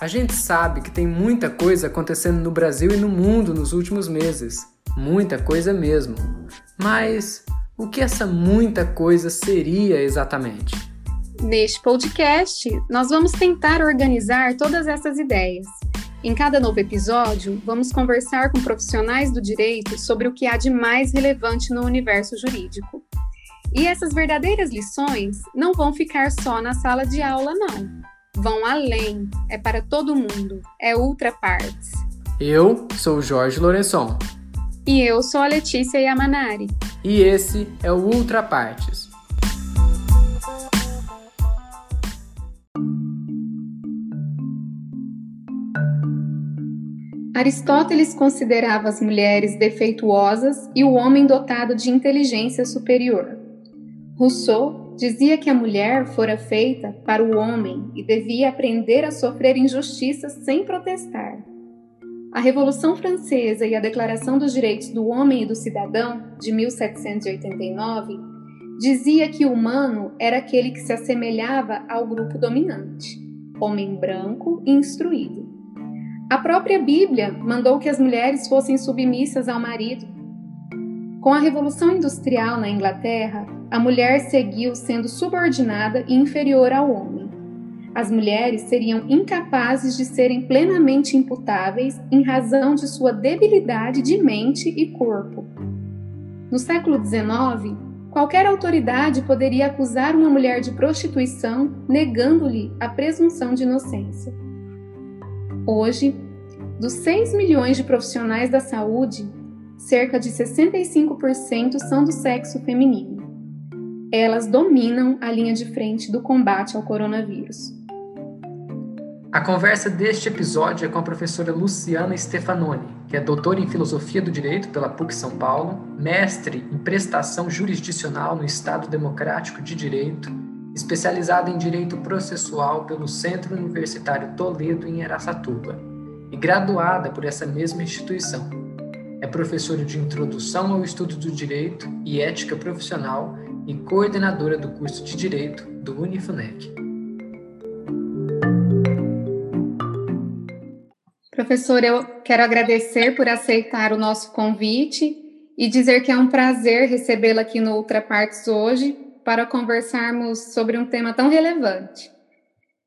A gente sabe que tem muita coisa acontecendo no Brasil e no mundo nos últimos meses. Muita coisa mesmo. Mas o que essa muita coisa seria exatamente? Neste podcast, nós vamos tentar organizar todas essas ideias. Em cada novo episódio, vamos conversar com profissionais do direito sobre o que há de mais relevante no universo jurídico. E essas verdadeiras lições não vão ficar só na sala de aula, não vão além, é para todo mundo, é ultra partes. Eu sou Jorge Lourençon. E eu sou a Letícia Yamanari. E esse é o Ultra Partes. Aristóteles considerava as mulheres defeituosas e o homem dotado de inteligência superior. Rousseau dizia que a mulher fora feita para o homem e devia aprender a sofrer injustiças sem protestar. A Revolução Francesa e a Declaração dos Direitos do Homem e do Cidadão, de 1789, dizia que o humano era aquele que se assemelhava ao grupo dominante, homem branco e instruído. A própria Bíblia mandou que as mulheres fossem submissas ao marido. Com a Revolução Industrial na Inglaterra, a mulher seguiu sendo subordinada e inferior ao homem. As mulheres seriam incapazes de serem plenamente imputáveis em razão de sua debilidade de mente e corpo. No século XIX, qualquer autoridade poderia acusar uma mulher de prostituição, negando-lhe a presunção de inocência. Hoje, dos 6 milhões de profissionais da saúde, cerca de 65% são do sexo feminino elas dominam a linha de frente do combate ao coronavírus. A conversa deste episódio é com a professora Luciana Stefanoni, que é doutora em Filosofia do Direito pela PUC São Paulo, mestre em prestação jurisdicional no Estado Democrático de Direito, especializada em Direito Processual pelo Centro Universitário Toledo em Araçatuba e graduada por essa mesma instituição. É professora de Introdução ao Estudo do Direito e Ética Profissional e coordenadora do curso de Direito do Unifunec. Professor, eu quero agradecer por aceitar o nosso convite e dizer que é um prazer recebê-la aqui no Ultrapartes hoje para conversarmos sobre um tema tão relevante.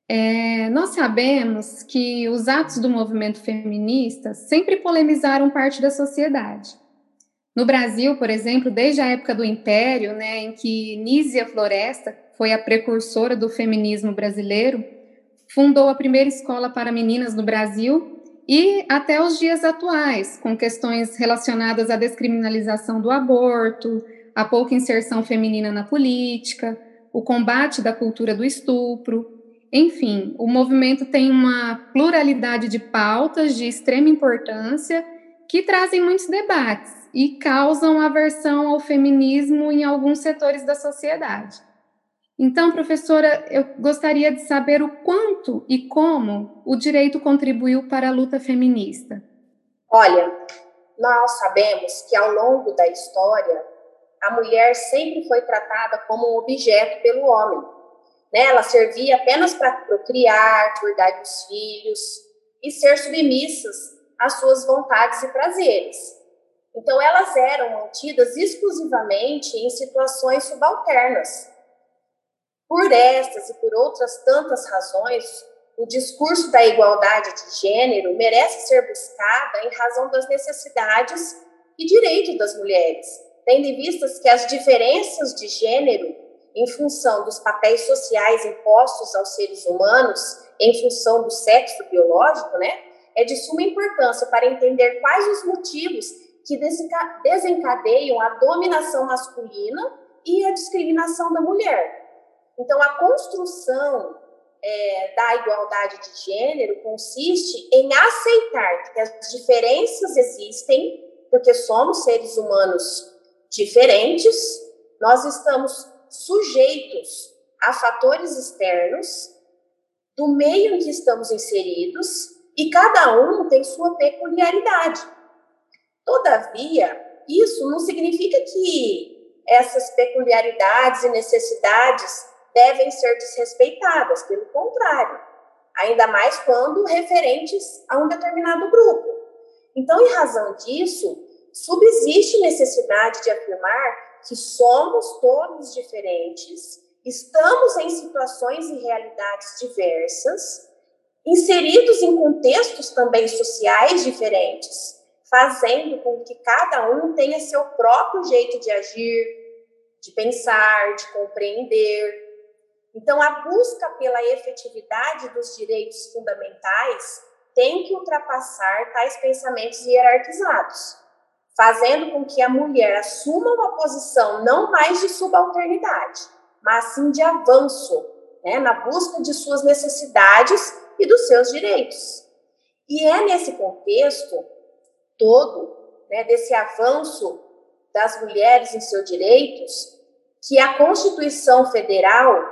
É, nós sabemos que os atos do movimento feminista sempre polemizaram parte da sociedade. No Brasil, por exemplo, desde a época do Império, né, em que Nízia Floresta foi a precursora do feminismo brasileiro, fundou a primeira escola para meninas no Brasil e até os dias atuais, com questões relacionadas à descriminalização do aborto, a pouca inserção feminina na política, o combate da cultura do estupro. Enfim, o movimento tem uma pluralidade de pautas de extrema importância que trazem muitos debates e causam aversão ao feminismo em alguns setores da sociedade. Então, professora, eu gostaria de saber o quanto e como o direito contribuiu para a luta feminista. Olha, nós sabemos que ao longo da história, a mulher sempre foi tratada como um objeto pelo homem. Né? Ela servia apenas para procriar, cuidar dos filhos e ser submissas às suas vontades e prazeres. Então, elas eram mantidas exclusivamente em situações subalternas. Por estas e por outras tantas razões, o discurso da igualdade de gênero merece ser buscada em razão das necessidades e direitos das mulheres, tendo em vista que as diferenças de gênero, em função dos papéis sociais impostos aos seres humanos, em função do sexo biológico, né, é de suma importância para entender quais os motivos que desencadeiam a dominação masculina e a discriminação da mulher. Então, a construção é, da igualdade de gênero consiste em aceitar que as diferenças existem, porque somos seres humanos diferentes, nós estamos sujeitos a fatores externos do meio em que estamos inseridos e cada um tem sua peculiaridade. Todavia, isso não significa que essas peculiaridades e necessidades devem ser desrespeitadas, pelo contrário. ainda mais quando referentes a um determinado grupo. Então, em razão disso, subsiste necessidade de afirmar que somos todos diferentes, estamos em situações e realidades diversas, inseridos em contextos também sociais diferentes, fazendo com que cada um tenha seu próprio jeito de agir, de pensar, de compreender. Então, a busca pela efetividade dos direitos fundamentais tem que ultrapassar tais pensamentos hierarquizados fazendo com que a mulher assuma uma posição não mais de subalternidade, mas sim de avanço, né, na busca de suas necessidades e dos seus direitos. E é nesse contexto todo, né, desse avanço das mulheres em seus direitos, que a Constituição Federal,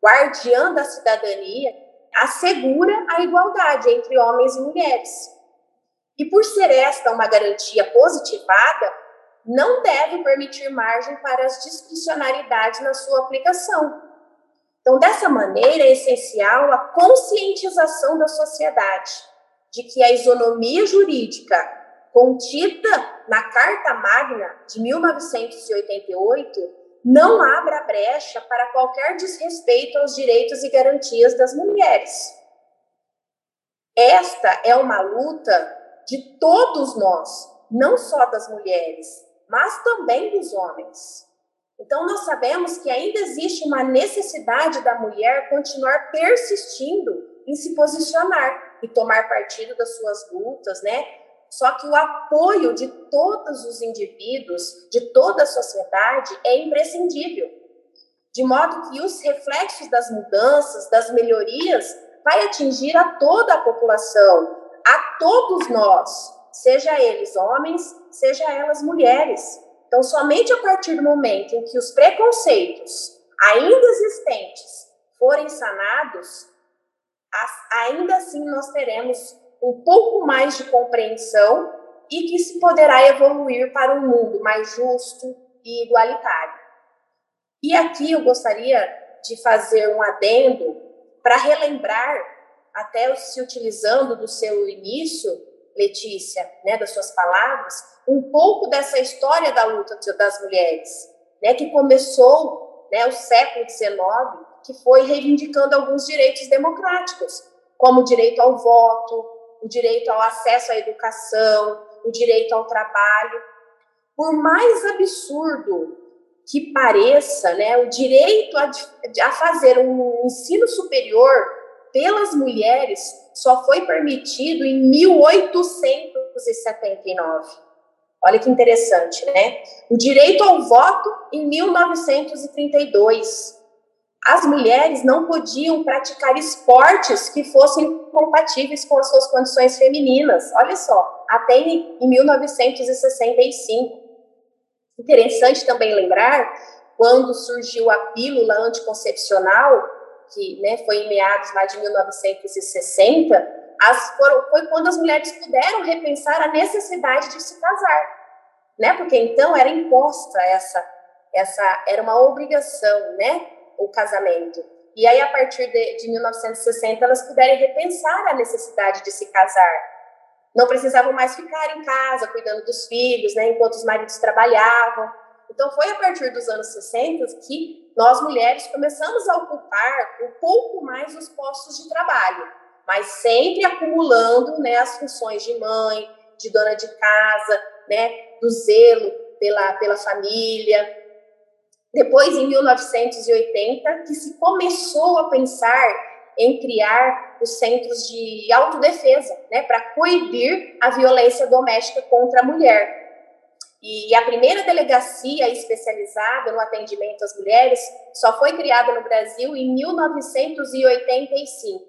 guardiã da cidadania, assegura a igualdade entre homens e mulheres e por ser esta uma garantia positivada, não deve permitir margem para as discricionariedades na sua aplicação. Então, dessa maneira, é essencial a conscientização da sociedade de que a isonomia jurídica contida na Carta Magna de 1988 não abra brecha para qualquer desrespeito aos direitos e garantias das mulheres. Esta é uma luta de todos nós, não só das mulheres, mas também dos homens. Então, nós sabemos que ainda existe uma necessidade da mulher continuar persistindo em se posicionar e tomar partido das suas lutas, né? Só que o apoio de todos os indivíduos, de toda a sociedade, é imprescindível. De modo que os reflexos das mudanças, das melhorias, vai atingir a toda a população, a todos nós, seja eles homens, seja elas mulheres. Então, somente a partir do momento em que os preconceitos ainda existentes forem sanados, ainda assim nós teremos um pouco mais de compreensão e que se poderá evoluir para um mundo mais justo e igualitário. E aqui eu gostaria de fazer um adendo para relembrar até se utilizando do seu início, Letícia, né, das suas palavras, um pouco dessa história da luta das mulheres, né, que começou, né, o século XIX, que foi reivindicando alguns direitos democráticos, como o direito ao voto, o direito ao acesso à educação, o direito ao trabalho. Por mais absurdo que pareça, né, o direito a, a fazer um ensino superior pelas mulheres só foi permitido em 1879. Olha que interessante, né? O direito ao voto em 1932. As mulheres não podiam praticar esportes que fossem compatíveis com as suas condições femininas. Olha só, até em 1965. Interessante também lembrar quando surgiu a pílula anticoncepcional, que né, foi em meados lá de 1960, as, foram, foi quando as mulheres puderam repensar a necessidade de se casar, né? Porque então era imposta essa, essa era uma obrigação, né? O casamento. E aí a partir de, de 1960 elas puderam repensar a necessidade de se casar. Não precisavam mais ficar em casa cuidando dos filhos, né? Enquanto os maridos trabalhavam. Então foi a partir dos anos 60 que nós mulheres começamos a ocupar um pouco mais os postos de trabalho, mas sempre acumulando né, as funções de mãe, de dona de casa, né, do zelo pela, pela família. Depois, em 1980, que se começou a pensar em criar os centros de autodefesa, né, para coibir a violência doméstica contra a mulher. E a primeira delegacia especializada no atendimento às mulheres só foi criada no Brasil em 1985.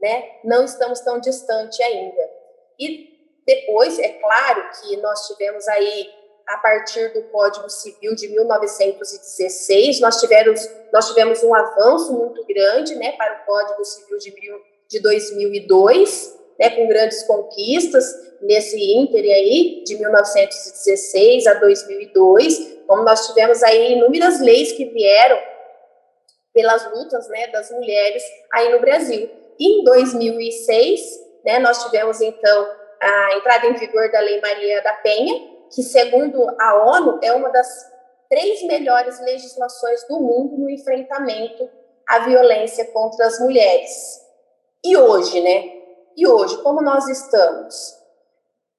Né? Não estamos tão distante ainda. E depois, é claro que nós tivemos aí, a partir do Código Civil de 1916, nós tivemos, nós tivemos um avanço muito grande né, para o Código Civil de, de 2002, né, com grandes conquistas nesse ínter aí, de 1916 a 2002, como nós tivemos aí inúmeras leis que vieram pelas lutas né, das mulheres aí no Brasil. Em 2006, né, nós tivemos então a entrada em vigor da Lei Maria da Penha, que segundo a ONU é uma das três melhores legislações do mundo no enfrentamento à violência contra as mulheres. E hoje, né? E hoje, como nós estamos?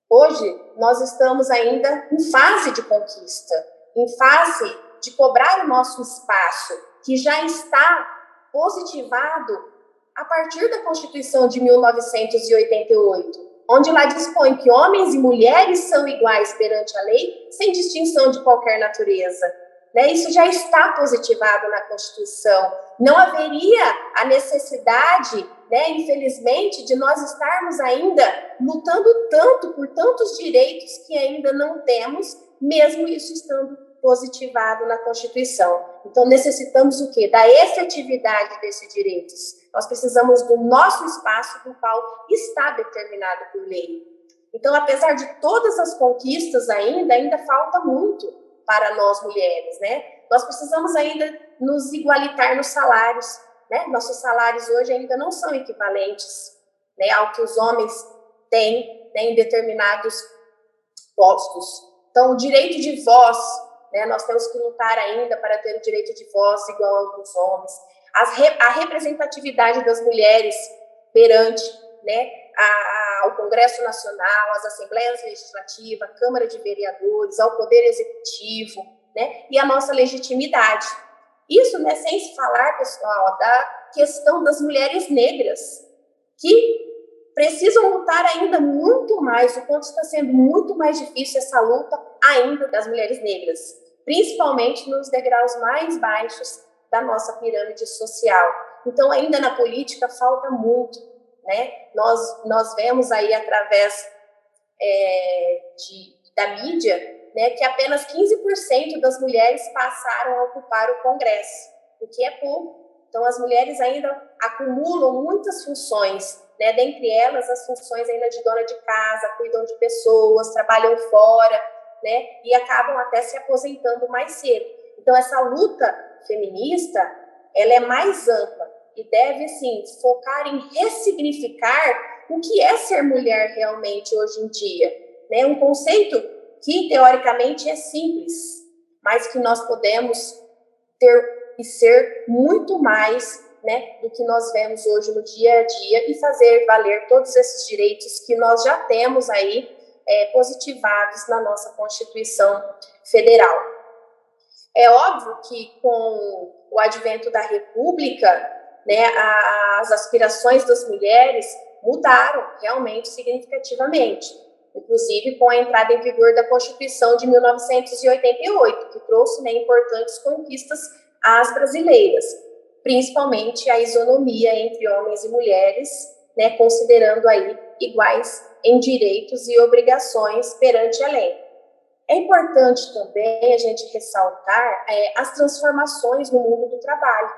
Hoje, nós estamos ainda em fase de conquista, em fase de cobrar o nosso espaço, que já está positivado a partir da Constituição de 1988 onde lá dispõe que homens e mulheres são iguais perante a lei, sem distinção de qualquer natureza. Né? Isso já está positivado na Constituição. Não haveria a necessidade, né, infelizmente, de nós estarmos ainda lutando tanto por tantos direitos que ainda não temos, mesmo isso estando positivado na Constituição. Então, necessitamos o quê? Da efetividade desses direitos. Nós precisamos do nosso espaço, do qual está determinado por lei. Então, apesar de todas as conquistas ainda, ainda falta muito para nós mulheres, né? Nós precisamos ainda nos igualitar nos salários, né? Nossos salários hoje ainda não são equivalentes né, ao que os homens têm né, em determinados postos. Então, o direito de voz, né, nós temos que lutar ainda para ter o direito de voz igual ao dos homens. Re, a representatividade das mulheres perante né, a, a, ao Congresso Nacional, às Assembleias Legislativas, à Câmara de Vereadores, ao Poder Executivo, né, e a nossa legitimidade. Isso né, sem se falar, pessoal, da questão das mulheres negras, que precisam lutar ainda muito mais, o quanto está sendo muito mais difícil essa luta ainda das mulheres negras, principalmente nos degraus mais baixos da nossa pirâmide social. Então, ainda na política falta muito, né? Nós, nós vemos aí através é, de, da mídia, né, que apenas 15% das mulheres passaram a ocupar o Congresso, o que é pouco. Então, as mulheres ainda acumulam muitas funções, né, dentre elas as funções ainda de dona de casa, cuidam de pessoas, trabalham fora, né, e acabam até se aposentando mais cedo. Então, essa luta feminista, ela é mais ampla e deve, sim, focar em ressignificar o que é ser mulher realmente hoje em dia. Né? Um conceito que, teoricamente, é simples, mas que nós podemos ter e ser muito mais né, do que nós vemos hoje no dia a dia e fazer valer todos esses direitos que nós já temos aí é, positivados na nossa Constituição Federal. É óbvio que com o advento da República, né, as aspirações das mulheres mudaram realmente significativamente, inclusive com a entrada em vigor da Constituição de 1988, que trouxe né, importantes conquistas às brasileiras, principalmente a isonomia entre homens e mulheres, né, considerando aí iguais em direitos e obrigações perante a lei. É importante também a gente ressaltar é, as transformações no mundo do trabalho,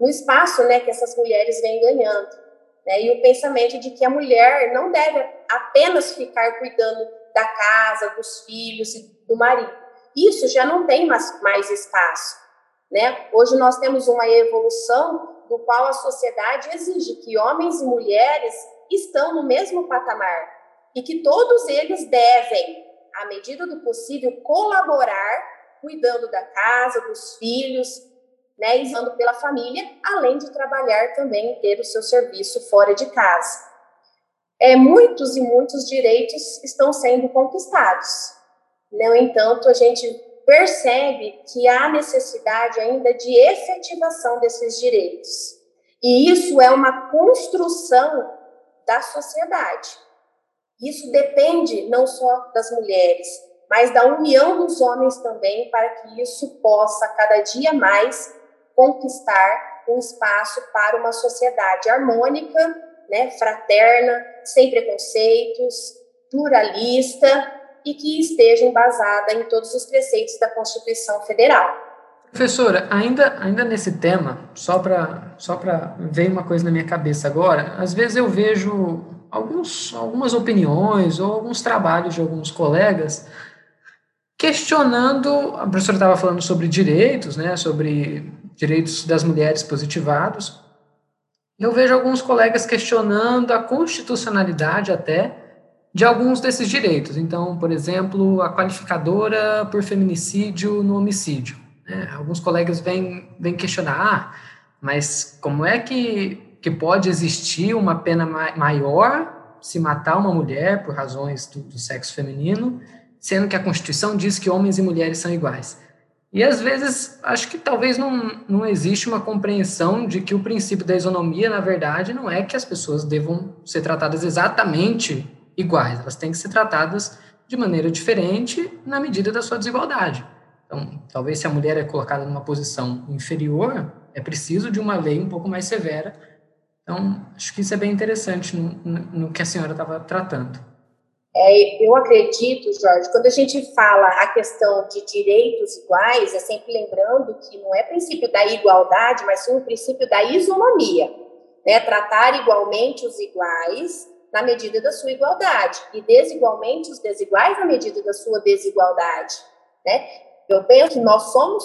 no espaço né, que essas mulheres vêm ganhando. Né, e o pensamento de que a mulher não deve apenas ficar cuidando da casa, dos filhos e do marido. Isso já não tem mais, mais espaço. Né? Hoje nós temos uma evolução do qual a sociedade exige que homens e mulheres estão no mesmo patamar e que todos eles devem à medida do possível, colaborar cuidando da casa, dos filhos, né, e pela família, além de trabalhar também e ter o seu serviço fora de casa. É, muitos e muitos direitos estão sendo conquistados. No entanto, a gente percebe que há necessidade ainda de efetivação desses direitos. E isso é uma construção da sociedade. Isso depende não só das mulheres, mas da união dos homens também, para que isso possa cada dia mais conquistar um espaço para uma sociedade harmônica, né, fraterna, sem preconceitos, pluralista e que esteja embasada em todos os preceitos da Constituição Federal. Professora, ainda, ainda nesse tema, só para só ver uma coisa na minha cabeça agora, às vezes eu vejo alguns, algumas opiniões ou alguns trabalhos de alguns colegas questionando, a professora estava falando sobre direitos, né, sobre direitos das mulheres positivados, eu vejo alguns colegas questionando a constitucionalidade até de alguns desses direitos. Então, por exemplo, a qualificadora por feminicídio no homicídio. Né? Alguns colegas vêm, vêm questionar, ah, mas como é que, que pode existir uma pena maior se matar uma mulher por razões do, do sexo feminino, sendo que a Constituição diz que homens e mulheres são iguais? E às vezes acho que talvez não, não existe uma compreensão de que o princípio da isonomia, na verdade, não é que as pessoas devam ser tratadas exatamente iguais, elas têm que ser tratadas de maneira diferente na medida da sua desigualdade. Então, talvez se a mulher é colocada numa posição inferior, é preciso de uma lei um pouco mais severa. Então, acho que isso é bem interessante no, no, no que a senhora estava tratando. É, eu acredito, Jorge, quando a gente fala a questão de direitos iguais, é sempre lembrando que não é princípio da igualdade, mas sim o princípio da isonomia. Né? Tratar igualmente os iguais na medida da sua igualdade e desigualmente os desiguais na medida da sua desigualdade. Né? Eu penso que nós somos,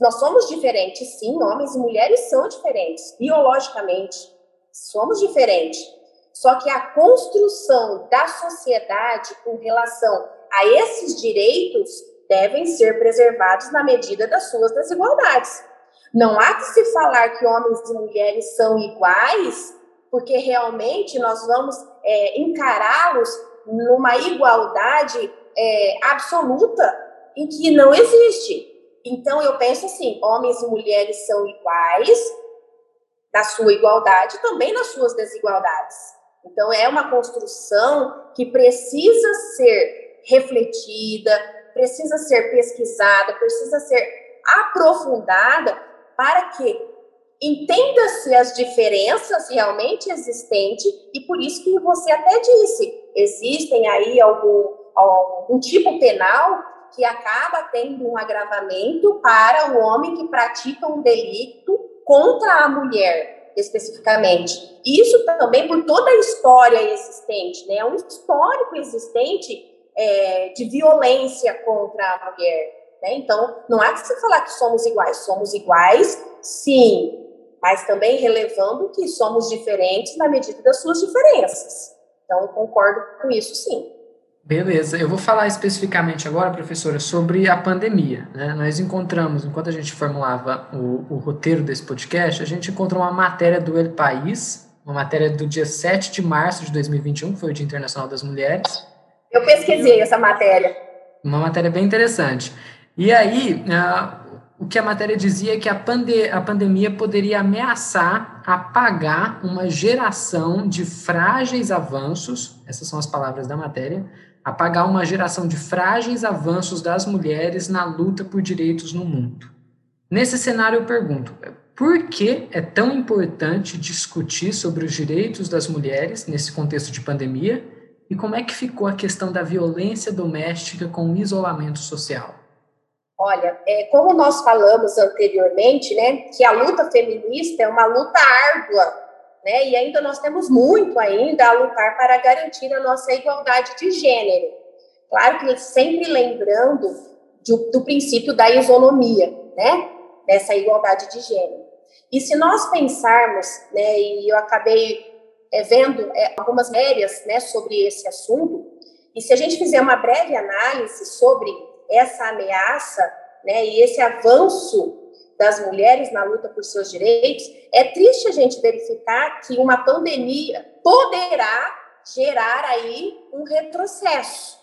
nós somos diferentes, sim, homens e mulheres são diferentes, biologicamente, somos diferentes só que a construção da sociedade com relação a esses direitos devem ser preservados na medida das suas desigualdades. Não há que se falar que homens e mulheres são iguais, porque realmente nós vamos é, encará-los numa igualdade é, absoluta em que não existe. Então, eu penso assim: homens e mulheres são iguais na sua igualdade, também nas suas desigualdades. Então, é uma construção que precisa ser refletida, precisa ser pesquisada, precisa ser aprofundada para que entenda-se as diferenças realmente existentes e por isso que você até disse, existem aí algum, algum tipo penal que acaba tendo um agravamento para o homem que pratica um delito contra a mulher especificamente. Isso também por toda a história existente, né? Um histórico existente é, de violência contra a mulher. Né? Então, não há que se falar que somos iguais. Somos iguais, sim, mas também relevando que somos diferentes na medida das suas diferenças. Então, concordo com isso, sim. Beleza, eu vou falar especificamente agora, professora, sobre a pandemia. Né? Nós encontramos, enquanto a gente formulava o, o, roteiro desse podcast, a gente encontrou uma matéria do El País, uma matéria do dia 7 de março de 2021, que foi o Dia Internacional das Mulheres. Eu pesquisei essa matéria. Uma matéria bem interessante. E aí, uh, o que a matéria dizia é que a, pande a pandemia poderia ameaçar apagar uma geração de frágeis avanços, essas são as palavras da matéria, apagar uma geração de frágeis avanços das mulheres na luta por direitos no mundo. Nesse cenário, eu pergunto: por que é tão importante discutir sobre os direitos das mulheres nesse contexto de pandemia? E como é que ficou a questão da violência doméstica com o isolamento social? Olha, é, como nós falamos anteriormente, né, que a luta feminista é uma luta árdua né? E ainda nós temos muito ainda a lutar para garantir a nossa igualdade de gênero. Claro que sempre lembrando do, do princípio da isonomia, né? Dessa igualdade de gênero. E se nós pensarmos, né, e eu acabei é, vendo é, algumas matérias né, sobre esse assunto, e se a gente fizer uma breve análise sobre essa ameaça né, e esse avanço das mulheres na luta por seus direitos, é triste a gente verificar que uma pandemia poderá gerar aí um retrocesso.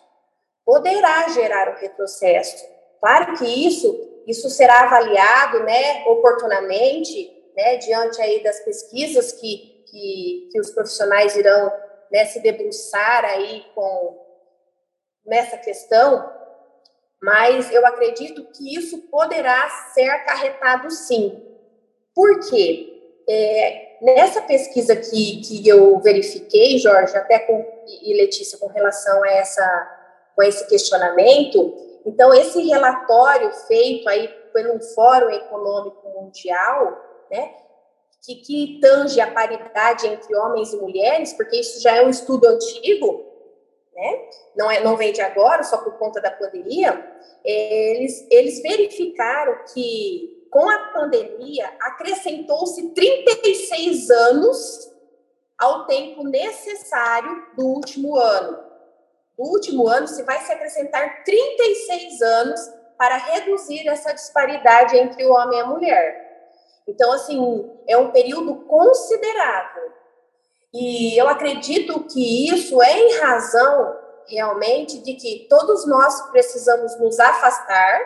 Poderá gerar um retrocesso. Claro que isso isso será avaliado, né, oportunamente, né, diante aí das pesquisas que, que, que os profissionais irão né, se debruçar aí com nessa questão, mas eu acredito que isso poderá ser acarretado sim. Por quê? É, nessa pesquisa que, que eu verifiquei, Jorge, até com, e Letícia, com relação a essa, com esse questionamento, então esse relatório feito aí pelo Fórum Econômico Mundial, né, que, que tange a paridade entre homens e mulheres, porque isso já é um estudo antigo, né? Não, é, não vem de agora, só por conta da pandemia, eles, eles verificaram que com a pandemia, acrescentou-se 36 anos ao tempo necessário do último ano. Do último ano, se vai se acrescentar 36 anos para reduzir essa disparidade entre o homem e a mulher. Então, assim, é um período considerável. E eu acredito que isso é em razão, realmente, de que todos nós precisamos nos afastar,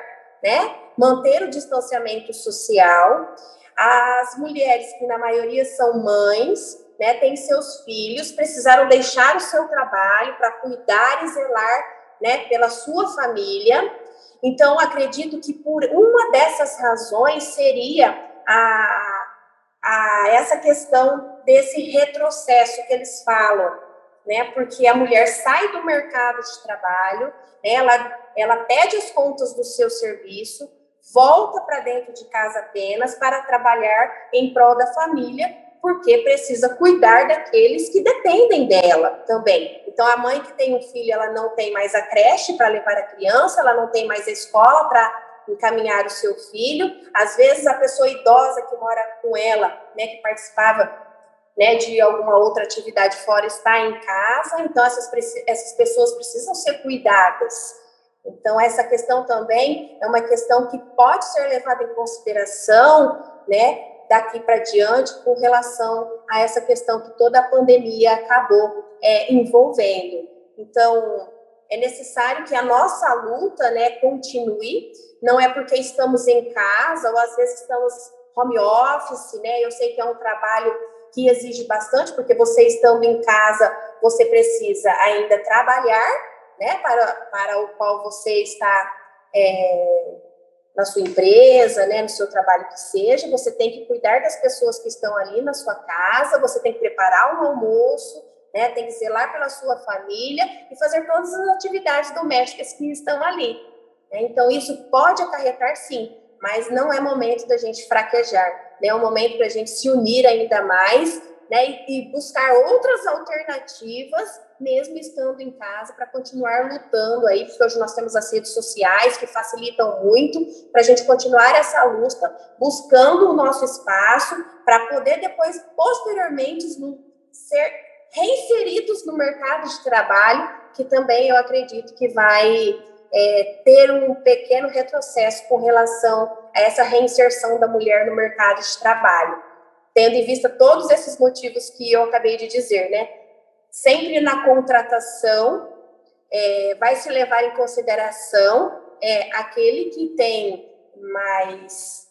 né? Manter o distanciamento social. As mulheres, que na maioria são mães, né, têm seus filhos, precisaram deixar o seu trabalho para cuidar e zelar né, pela sua família. Então, acredito que por uma dessas razões seria a, a essa questão desse retrocesso que eles falam, né? Porque a mulher sai do mercado de trabalho, né? ela, ela pede as contas do seu serviço, volta para dentro de casa apenas para trabalhar em prol da família, porque precisa cuidar daqueles que dependem dela também. Então, a mãe que tem um filho, ela não tem mais a creche para levar a criança, ela não tem mais a escola para encaminhar o seu filho. Às vezes, a pessoa idosa que mora com ela, né, que participava né, de alguma outra atividade fora, está em casa. Então, essas, essas pessoas precisam ser cuidadas. Então, essa questão também é uma questão que pode ser levada em consideração, né, daqui para diante com relação a essa questão que toda a pandemia acabou é, envolvendo. Então, é necessário que a nossa luta né, continue, não é porque estamos em casa ou às vezes estamos home office, né? Eu sei que é um trabalho que exige bastante, porque você estando em casa, você precisa ainda trabalhar, né, para, para o qual você está é, na sua empresa, né, no seu trabalho que seja, você tem que cuidar das pessoas que estão ali na sua casa, você tem que preparar um almoço, né, tem que zelar pela sua família e fazer todas as atividades domésticas que estão ali. Né? Então, isso pode acarretar sim, mas não é momento da gente fraquejar, né? um momento para a gente se unir ainda mais né, e buscar outras alternativas mesmo estando em casa, para continuar lutando aí, porque hoje nós temos as redes sociais que facilitam muito para a gente continuar essa luta, buscando o nosso espaço, para poder depois, posteriormente, ser reinseridos no mercado de trabalho, que também eu acredito que vai é, ter um pequeno retrocesso com relação a essa reinserção da mulher no mercado de trabalho. Tendo em vista todos esses motivos que eu acabei de dizer, né? sempre na contratação é, vai se levar em consideração é, aquele que tem mais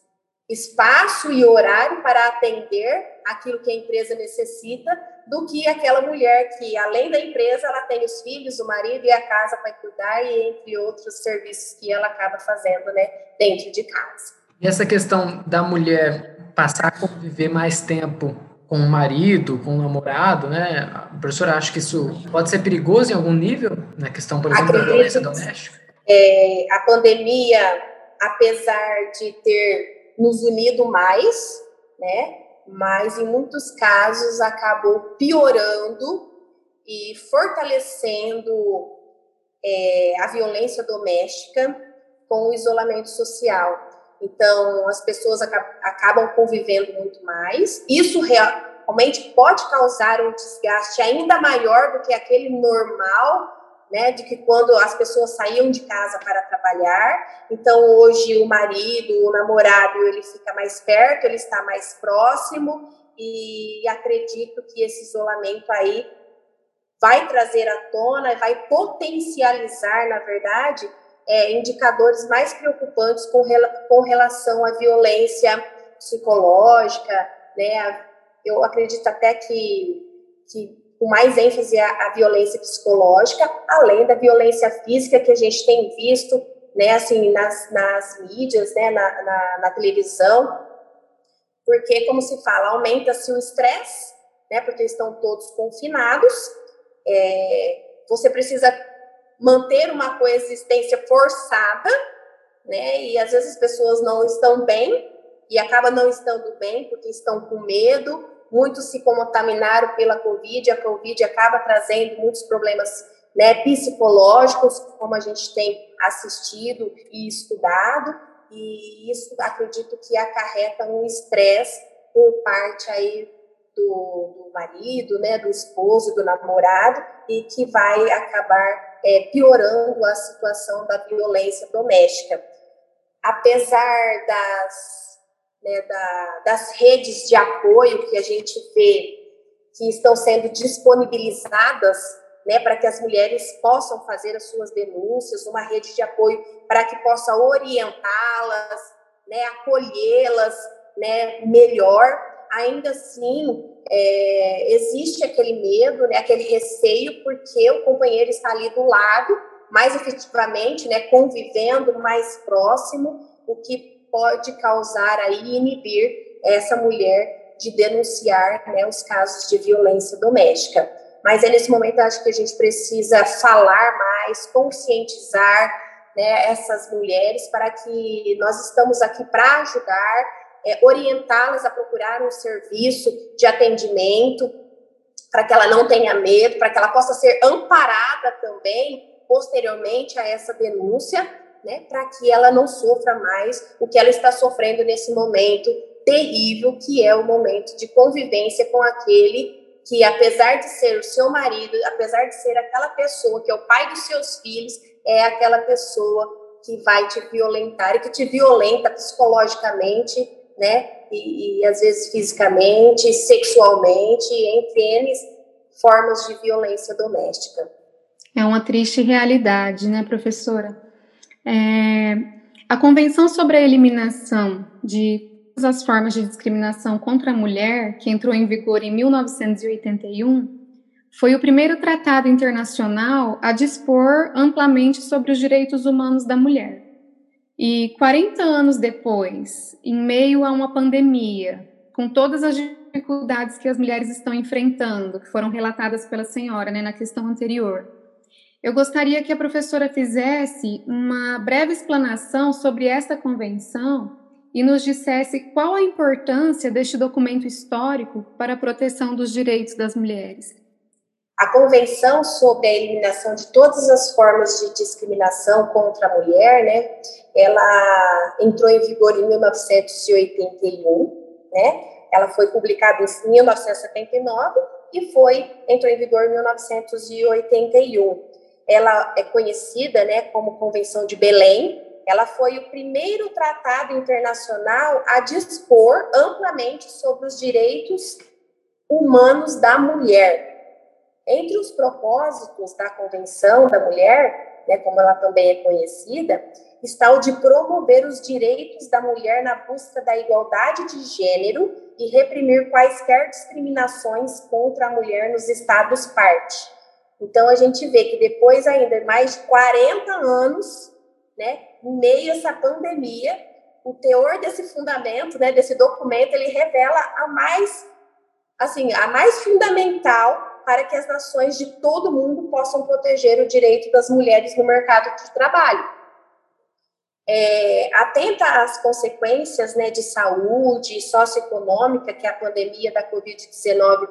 espaço e horário para atender aquilo que a empresa necessita do que aquela mulher que, além da empresa, ela tem os filhos, o marido e a casa para cuidar e entre outros serviços que ela acaba fazendo né, dentro de casa. E essa questão da mulher passar a conviver mais tempo com o marido, com o namorado, né? A professora acha que isso pode ser perigoso em algum nível, na questão, por exemplo, Acredito da violência doméstica? É, a pandemia, apesar de ter nos unido mais, né? Mas em muitos casos acabou piorando e fortalecendo é, a violência doméstica com o isolamento social. Então, as pessoas acabam convivendo muito mais. Isso realmente pode causar um desgaste ainda maior do que aquele normal, né, de que quando as pessoas saíam de casa para trabalhar. Então, hoje o marido, o namorado, ele fica mais perto, ele está mais próximo e acredito que esse isolamento aí vai trazer à tona, vai potencializar, na verdade, é, indicadores mais preocupantes com, com relação à violência psicológica, né? Eu acredito até que, que com mais ênfase a, a violência psicológica, além da violência física que a gente tem visto, né, assim, nas, nas mídias, né, na, na, na televisão, porque, como se fala, aumenta-se o estresse, né, porque estão todos confinados, é, você precisa manter uma coexistência forçada, né? E às vezes as pessoas não estão bem e acabam não estando bem porque estão com medo. Muitos se contaminaram pela Covid, a Covid acaba trazendo muitos problemas né, psicológicos, como a gente tem assistido e estudado. e isso acredito que acarreta um estresse por parte aí do, do, marido, né, do esposo, do namorado, e que vai acabar é, piorando a situação da violência doméstica. Apesar das, né, da, das redes de apoio que a gente vê que estão sendo disponibilizadas né, para que as mulheres possam fazer as suas denúncias, uma rede de apoio para que possa orientá-las, né, acolhê-las né, melhor, ainda assim é, existe aquele medo, né, aquele receio, porque o companheiro está ali do lado, mais efetivamente, né, convivendo mais próximo, o que pode causar aí inibir essa mulher de denunciar né, os casos de violência doméstica. Mas é nesse momento acho que a gente precisa falar mais, conscientizar né, essas mulheres para que nós estamos aqui para ajudar é, orientá-las a procurar um serviço de atendimento, para que ela não tenha medo, para que ela possa ser amparada também posteriormente a essa denúncia, né, para que ela não sofra mais o que ela está sofrendo nesse momento terrível, que é o momento de convivência com aquele que, apesar de ser o seu marido, apesar de ser aquela pessoa que é o pai dos seus filhos, é aquela pessoa que vai te violentar e que te violenta psicologicamente, né? E, e às vezes fisicamente, sexualmente, entre eles, formas de violência doméstica. É uma triste realidade, né, professora? É, a Convenção sobre a Eliminação de todas as formas de discriminação contra a mulher, que entrou em vigor em 1981, foi o primeiro tratado internacional a dispor amplamente sobre os direitos humanos da mulher. E 40 anos depois, em meio a uma pandemia, com todas as dificuldades que as mulheres estão enfrentando, que foram relatadas pela senhora né, na questão anterior, eu gostaria que a professora fizesse uma breve explanação sobre esta convenção e nos dissesse qual a importância deste documento histórico para a proteção dos direitos das mulheres. A Convenção sobre a Eliminação de Todas as Formas de Discriminação contra a Mulher, né, ela entrou em vigor em 1981, né, ela foi publicada em 1979 e foi, entrou em vigor em 1981. Ela é conhecida, né, como Convenção de Belém, ela foi o primeiro tratado internacional a dispor amplamente sobre os direitos humanos da mulher, entre os propósitos da Convenção da Mulher, né, como ela também é conhecida, está o de promover os direitos da mulher na busca da igualdade de gênero e reprimir quaisquer discriminações contra a mulher nos estados parte. Então a gente vê que depois ainda mais de 40 anos, né, em meio a essa pandemia, o teor desse fundamento, né, desse documento, ele revela a mais assim, a mais fundamental para que as nações de todo mundo possam proteger o direito das mulheres no mercado de trabalho. É, atenta às consequências né, de saúde socioeconômica que a pandemia da Covid-19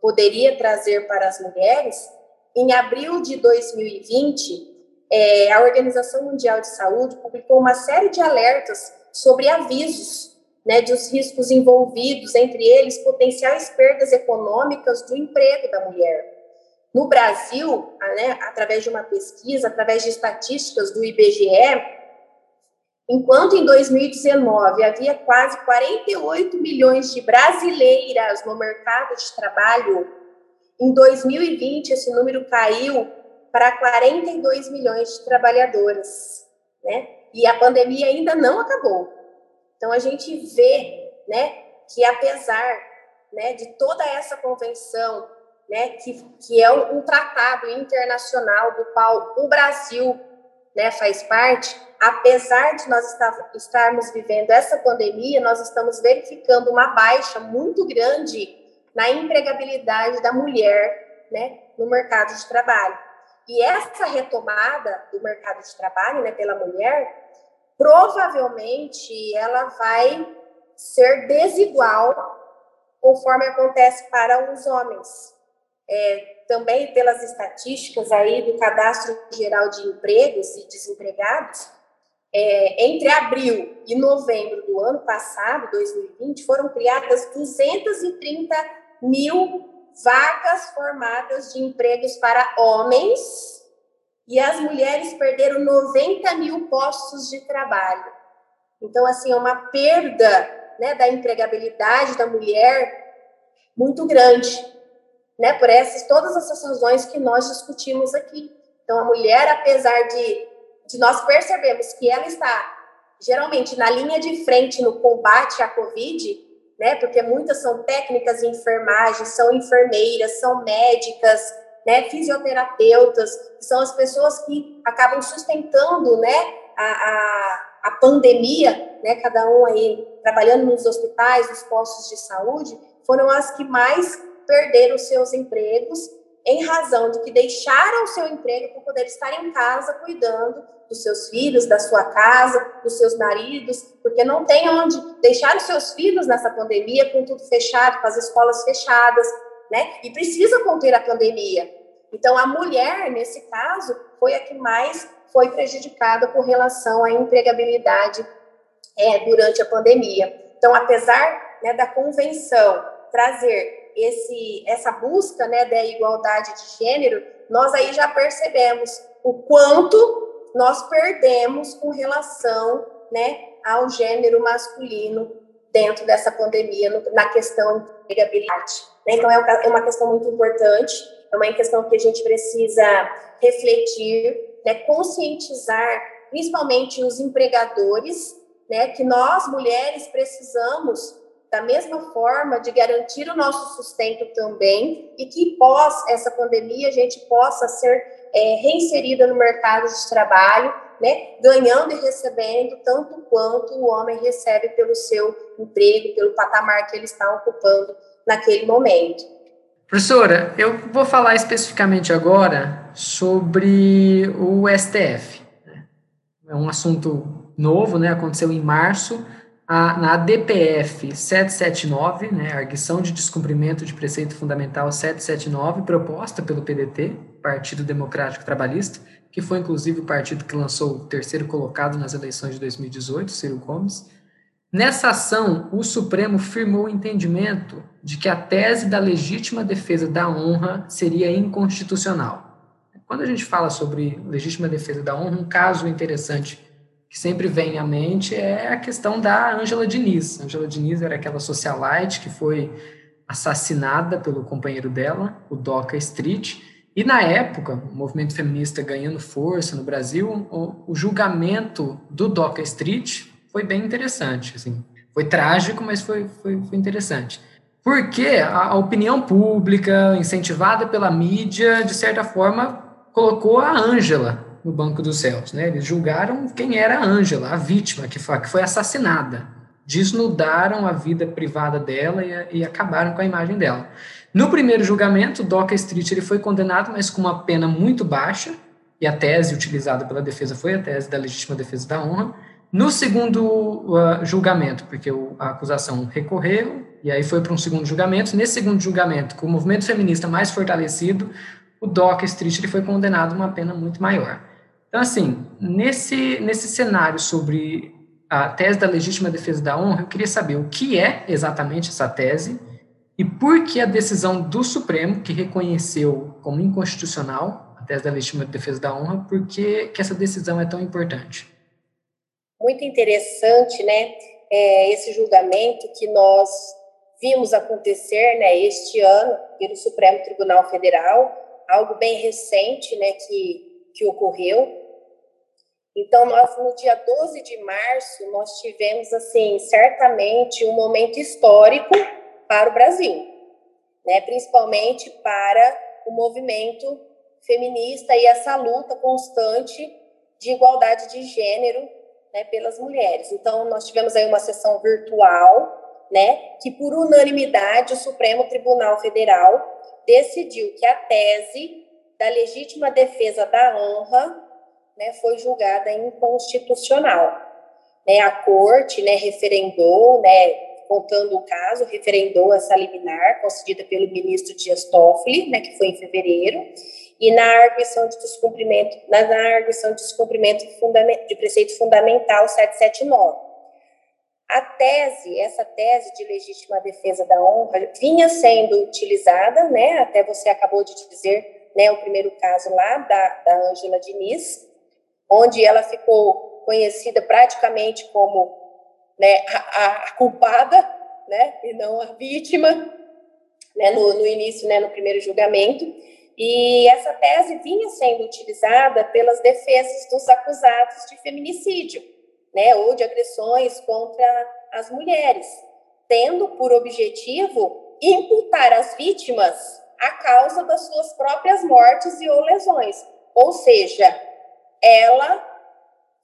poderia trazer para as mulheres, em abril de 2020, é, a Organização Mundial de Saúde publicou uma série de alertas sobre avisos né, dos riscos envolvidos, entre eles potenciais perdas econômicas do emprego da mulher. No Brasil, né, através de uma pesquisa, através de estatísticas do IBGE, enquanto em 2019 havia quase 48 milhões de brasileiras no mercado de trabalho, em 2020 esse número caiu para 42 milhões de trabalhadoras, né? E a pandemia ainda não acabou. Então a gente vê, né, que apesar, né, de toda essa convenção, né, que, que é um, um tratado internacional do qual o Brasil, né, faz parte, apesar de nós estar, estarmos vivendo essa pandemia, nós estamos verificando uma baixa muito grande na empregabilidade da mulher, né, no mercado de trabalho. E essa retomada do mercado de trabalho, né, pela mulher, provavelmente ela vai ser desigual conforme acontece para os homens. É, também pelas estatísticas aí do Cadastro Geral de Empregos e Desempregados, é, entre abril e novembro do ano passado, 2020, foram criadas 230 mil vagas formadas de empregos para homens e as mulheres perderam 90 mil postos de trabalho. Então, assim, é uma perda né, da empregabilidade da mulher muito grande, né, por essas, todas essas razões que nós discutimos aqui. Então, a mulher, apesar de, de nós percebermos que ela está geralmente na linha de frente no combate à Covid, né, porque muitas são técnicas de enfermagem, são enfermeiras, são médicas, né, fisioterapeutas, são as pessoas que acabam sustentando, né, a, a, a pandemia, né, cada um aí trabalhando nos hospitais, nos postos de saúde, foram as que mais perderam seus empregos em razão de que deixaram o seu emprego para poder estar em casa cuidando dos seus filhos, da sua casa, dos seus maridos, porque não tem onde deixar os seus filhos nessa pandemia com tudo fechado, com as escolas fechadas, né? E precisa conter a pandemia. Então, a mulher, nesse caso, foi a que mais foi prejudicada com relação à empregabilidade é, durante a pandemia. Então, apesar né, da convenção trazer esse, essa busca né, da igualdade de gênero, nós aí já percebemos o quanto nós perdemos com relação né, ao gênero masculino dentro dessa pandemia, na questão de empregabilidade. Né? Então, é, é uma questão muito importante, é uma questão que a gente precisa refletir, né, conscientizar, principalmente os empregadores, né, que nós, mulheres, precisamos, da mesma forma, de garantir o nosso sustento também, e que pós essa pandemia a gente possa ser é, reinserida no mercado de trabalho, né, ganhando e recebendo tanto quanto o homem recebe pelo seu emprego, pelo patamar que ele está ocupando naquele momento. Professora, eu vou falar especificamente agora sobre o STF. É um assunto novo, né? Aconteceu em março, a, na DPF 779, né? Arguição de Descumprimento de Preceito Fundamental 779, proposta pelo PDT, Partido Democrático Trabalhista, que foi inclusive o partido que lançou o terceiro colocado nas eleições de 2018, Ciro Gomes. Nessa ação, o Supremo firmou o entendimento de que a tese da legítima defesa da honra seria inconstitucional. Quando a gente fala sobre legítima defesa da honra, um caso interessante que sempre vem à mente é a questão da Angela Diniz. Angela Diniz era aquela socialite que foi assassinada pelo companheiro dela, o Doca Street, e na época, o movimento feminista ganhando força no Brasil, o, o julgamento do Doca Street foi bem interessante. Assim. Foi trágico, mas foi, foi, foi interessante. Porque a, a opinião pública, incentivada pela mídia, de certa forma, colocou a Ângela no banco dos céus. Né? Eles julgaram quem era a Ângela, a vítima que foi, que foi assassinada. Desnudaram a vida privada dela e, e acabaram com a imagem dela. No primeiro julgamento, Doca Street ele foi condenado, mas com uma pena muito baixa, e a tese utilizada pela defesa foi a tese da legítima defesa da honra. No segundo uh, julgamento, porque o, a acusação recorreu, e aí foi para um segundo julgamento, nesse segundo julgamento, com o movimento feminista mais fortalecido, o Doca Street ele foi condenado a uma pena muito maior. Então, assim, nesse, nesse cenário sobre a tese da legítima defesa da honra, eu queria saber o que é exatamente essa tese e por que a decisão do Supremo, que reconheceu como inconstitucional a tese da legítima defesa da honra, por que, que essa decisão é tão importante? Muito interessante, né, é, esse julgamento que nós vimos acontecer, né, este ano pelo Supremo Tribunal Federal, algo bem recente, né, que, que ocorreu. Então, nós, no dia 12 de março, nós tivemos, assim, certamente um momento histórico para o Brasil, né, principalmente para o movimento feminista e essa luta constante de igualdade de gênero né, pelas mulheres. Então, nós tivemos aí uma sessão virtual, né, que por unanimidade o Supremo Tribunal Federal decidiu que a tese da legítima defesa da honra né, foi julgada inconstitucional. Né, a corte né, referendou, né, contando o caso, referendou essa liminar concedida pelo ministro Dias Toffoli, né, que foi em fevereiro, e na arguição de descumprimento, na, na arguição de descumprimento de, preceito fundamental 779. A tese, essa tese de legítima defesa da honra, vinha sendo utilizada, né, até você acabou de dizer, né, o primeiro caso lá da, Angela Diniz, onde ela ficou conhecida praticamente como né, a, a culpada, né, e não a vítima, né, no, no início, né, no primeiro julgamento, e essa tese vinha sendo utilizada pelas defesas dos acusados de feminicídio né, ou de agressões contra as mulheres, tendo por objetivo imputar as vítimas a causa das suas próprias mortes e ou lesões. Ou seja, ela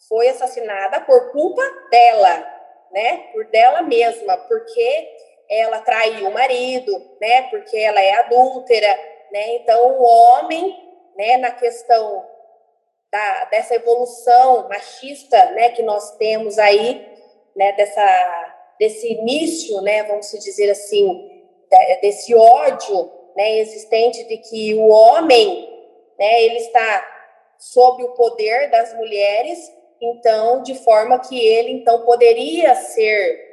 foi assassinada por culpa dela, né? Por dela mesma, porque ela traiu o marido, né? Porque ela é adúltera, né? Então o homem, né, na questão da, dessa evolução machista né, que nós temos aí, né, dessa, desse início, né, vamos dizer assim, desse ódio né, existente de que o homem né, ele está sob o poder das mulheres, então, de forma que ele então poderia ser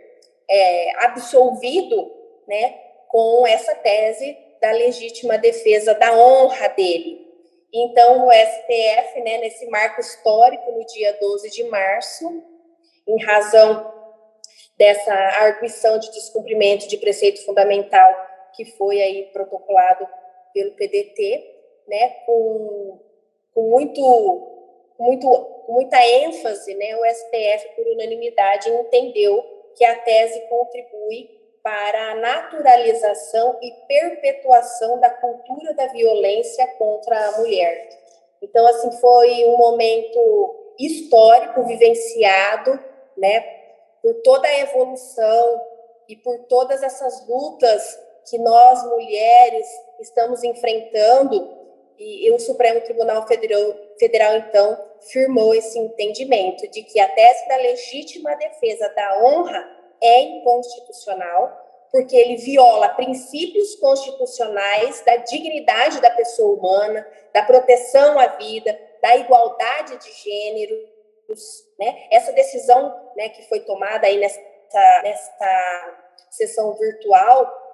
é, absolvido né, com essa tese da legítima defesa da honra dele. Então, o STF, né, nesse marco histórico, no dia 12 de março, em razão dessa arguição de descumprimento de preceito fundamental que foi aí protocolado pelo PDT, né, com, com muito, muito, muita ênfase, né, o STF, por unanimidade, entendeu que a tese contribui para a naturalização e perpetuação da cultura da violência contra a mulher. Então, assim, foi um momento histórico vivenciado, né, por toda a evolução e por todas essas lutas que nós mulheres estamos enfrentando, e, e o Supremo Tribunal Federal, Federal então firmou esse entendimento de que a tese da legítima defesa da honra é inconstitucional, porque ele viola princípios constitucionais da dignidade da pessoa humana, da proteção à vida, da igualdade de gêneros, né? Essa decisão, né, que foi tomada aí nessa, nessa sessão virtual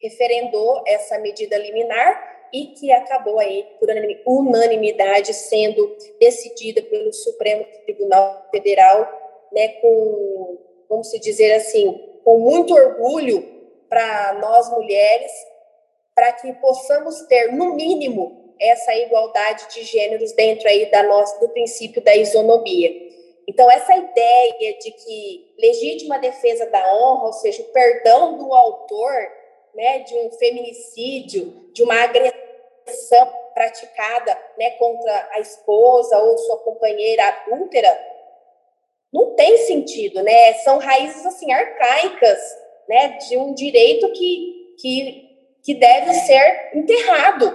referendou essa medida liminar e que acabou aí por unanimidade sendo decidida pelo Supremo Tribunal Federal, né, com vamos dizer assim, com muito orgulho para nós mulheres, para que possamos ter, no mínimo, essa igualdade de gêneros dentro aí da nossa, do princípio da isonomia. Então, essa ideia de que legítima defesa da honra, ou seja, o perdão do autor né, de um feminicídio, de uma agressão praticada né, contra a esposa ou sua companheira adúltera, não tem sentido, né? São raízes assim arcaicas, né, de um direito que, que, que deve ser enterrado,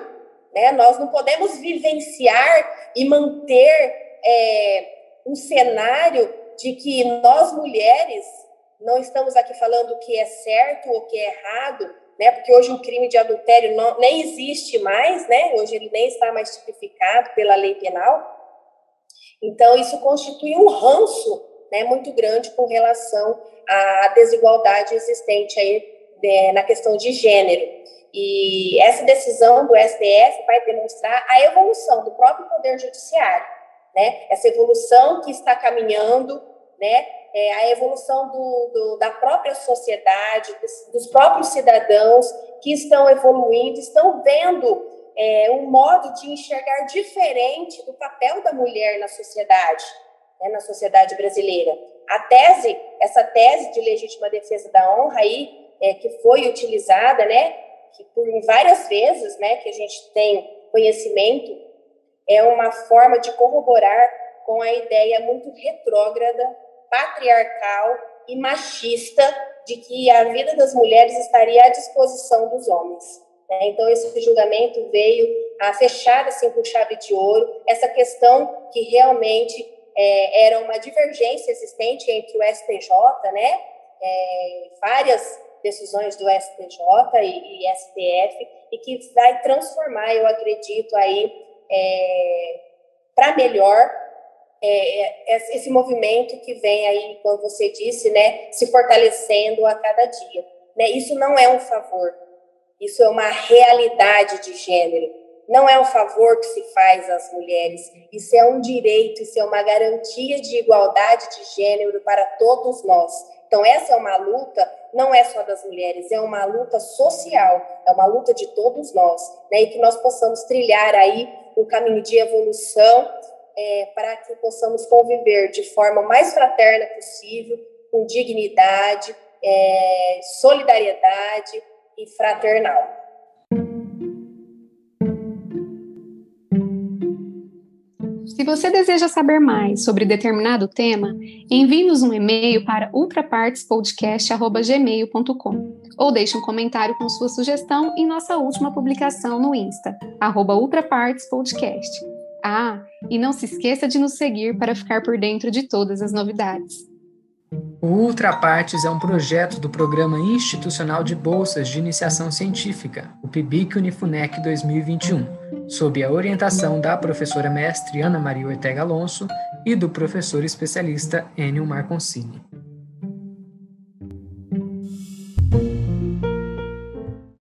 né? Nós não podemos vivenciar e manter é, um cenário de que nós mulheres não estamos aqui falando o que é certo ou o que é errado, né? Porque hoje o crime de adultério não, nem existe mais, né? Hoje ele nem está mais tipificado pela lei penal. Então, isso constitui um ranço né, muito grande com relação à desigualdade existente aí né, na questão de gênero. E essa decisão do STF vai demonstrar a evolução do próprio Poder Judiciário, né? Essa evolução que está caminhando, né? É a evolução do, do, da própria sociedade, dos, dos próprios cidadãos que estão evoluindo, estão vendo é, um modo de enxergar diferente do papel da mulher na sociedade, né, na sociedade brasileira. A tese, essa tese de legítima defesa da honra aí, é, que foi utilizada, né, que por várias vezes, né, que a gente tem conhecimento, é uma forma de corroborar com a ideia muito retrógrada, patriarcal e machista de que a vida das mulheres estaria à disposição dos homens. Né? Então, esse julgamento veio a fechar assim com chave de ouro essa questão que realmente é, era uma divergência existente entre o STJ, né? É, várias decisões do STJ e, e STF, e que vai transformar, eu acredito, aí é, para melhor é, é, esse movimento que vem aí, como você disse, né, se fortalecendo a cada dia. Né? Isso não é um favor, isso é uma realidade de gênero. Não é um favor que se faz às mulheres, isso é um direito, isso é uma garantia de igualdade de gênero para todos nós. Então, essa é uma luta, não é só das mulheres, é uma luta social, é uma luta de todos nós, né? E que nós possamos trilhar aí o caminho de evolução é, para que possamos conviver de forma mais fraterna possível, com dignidade, é, solidariedade e fraternal. Se você deseja saber mais sobre determinado tema, envie-nos um e-mail para ultrapartespodcast.gmail.com ou deixe um comentário com sua sugestão em nossa última publicação no Insta, ultrapartespodcast. Ah, e não se esqueça de nos seguir para ficar por dentro de todas as novidades. O Ultrapartes é um projeto do Programa Institucional de Bolsas de Iniciação Científica, o PIBIC Unifunec 2021, sob a orientação da professora mestre Ana Maria Ortega Alonso e do professor especialista Enio Marconcini.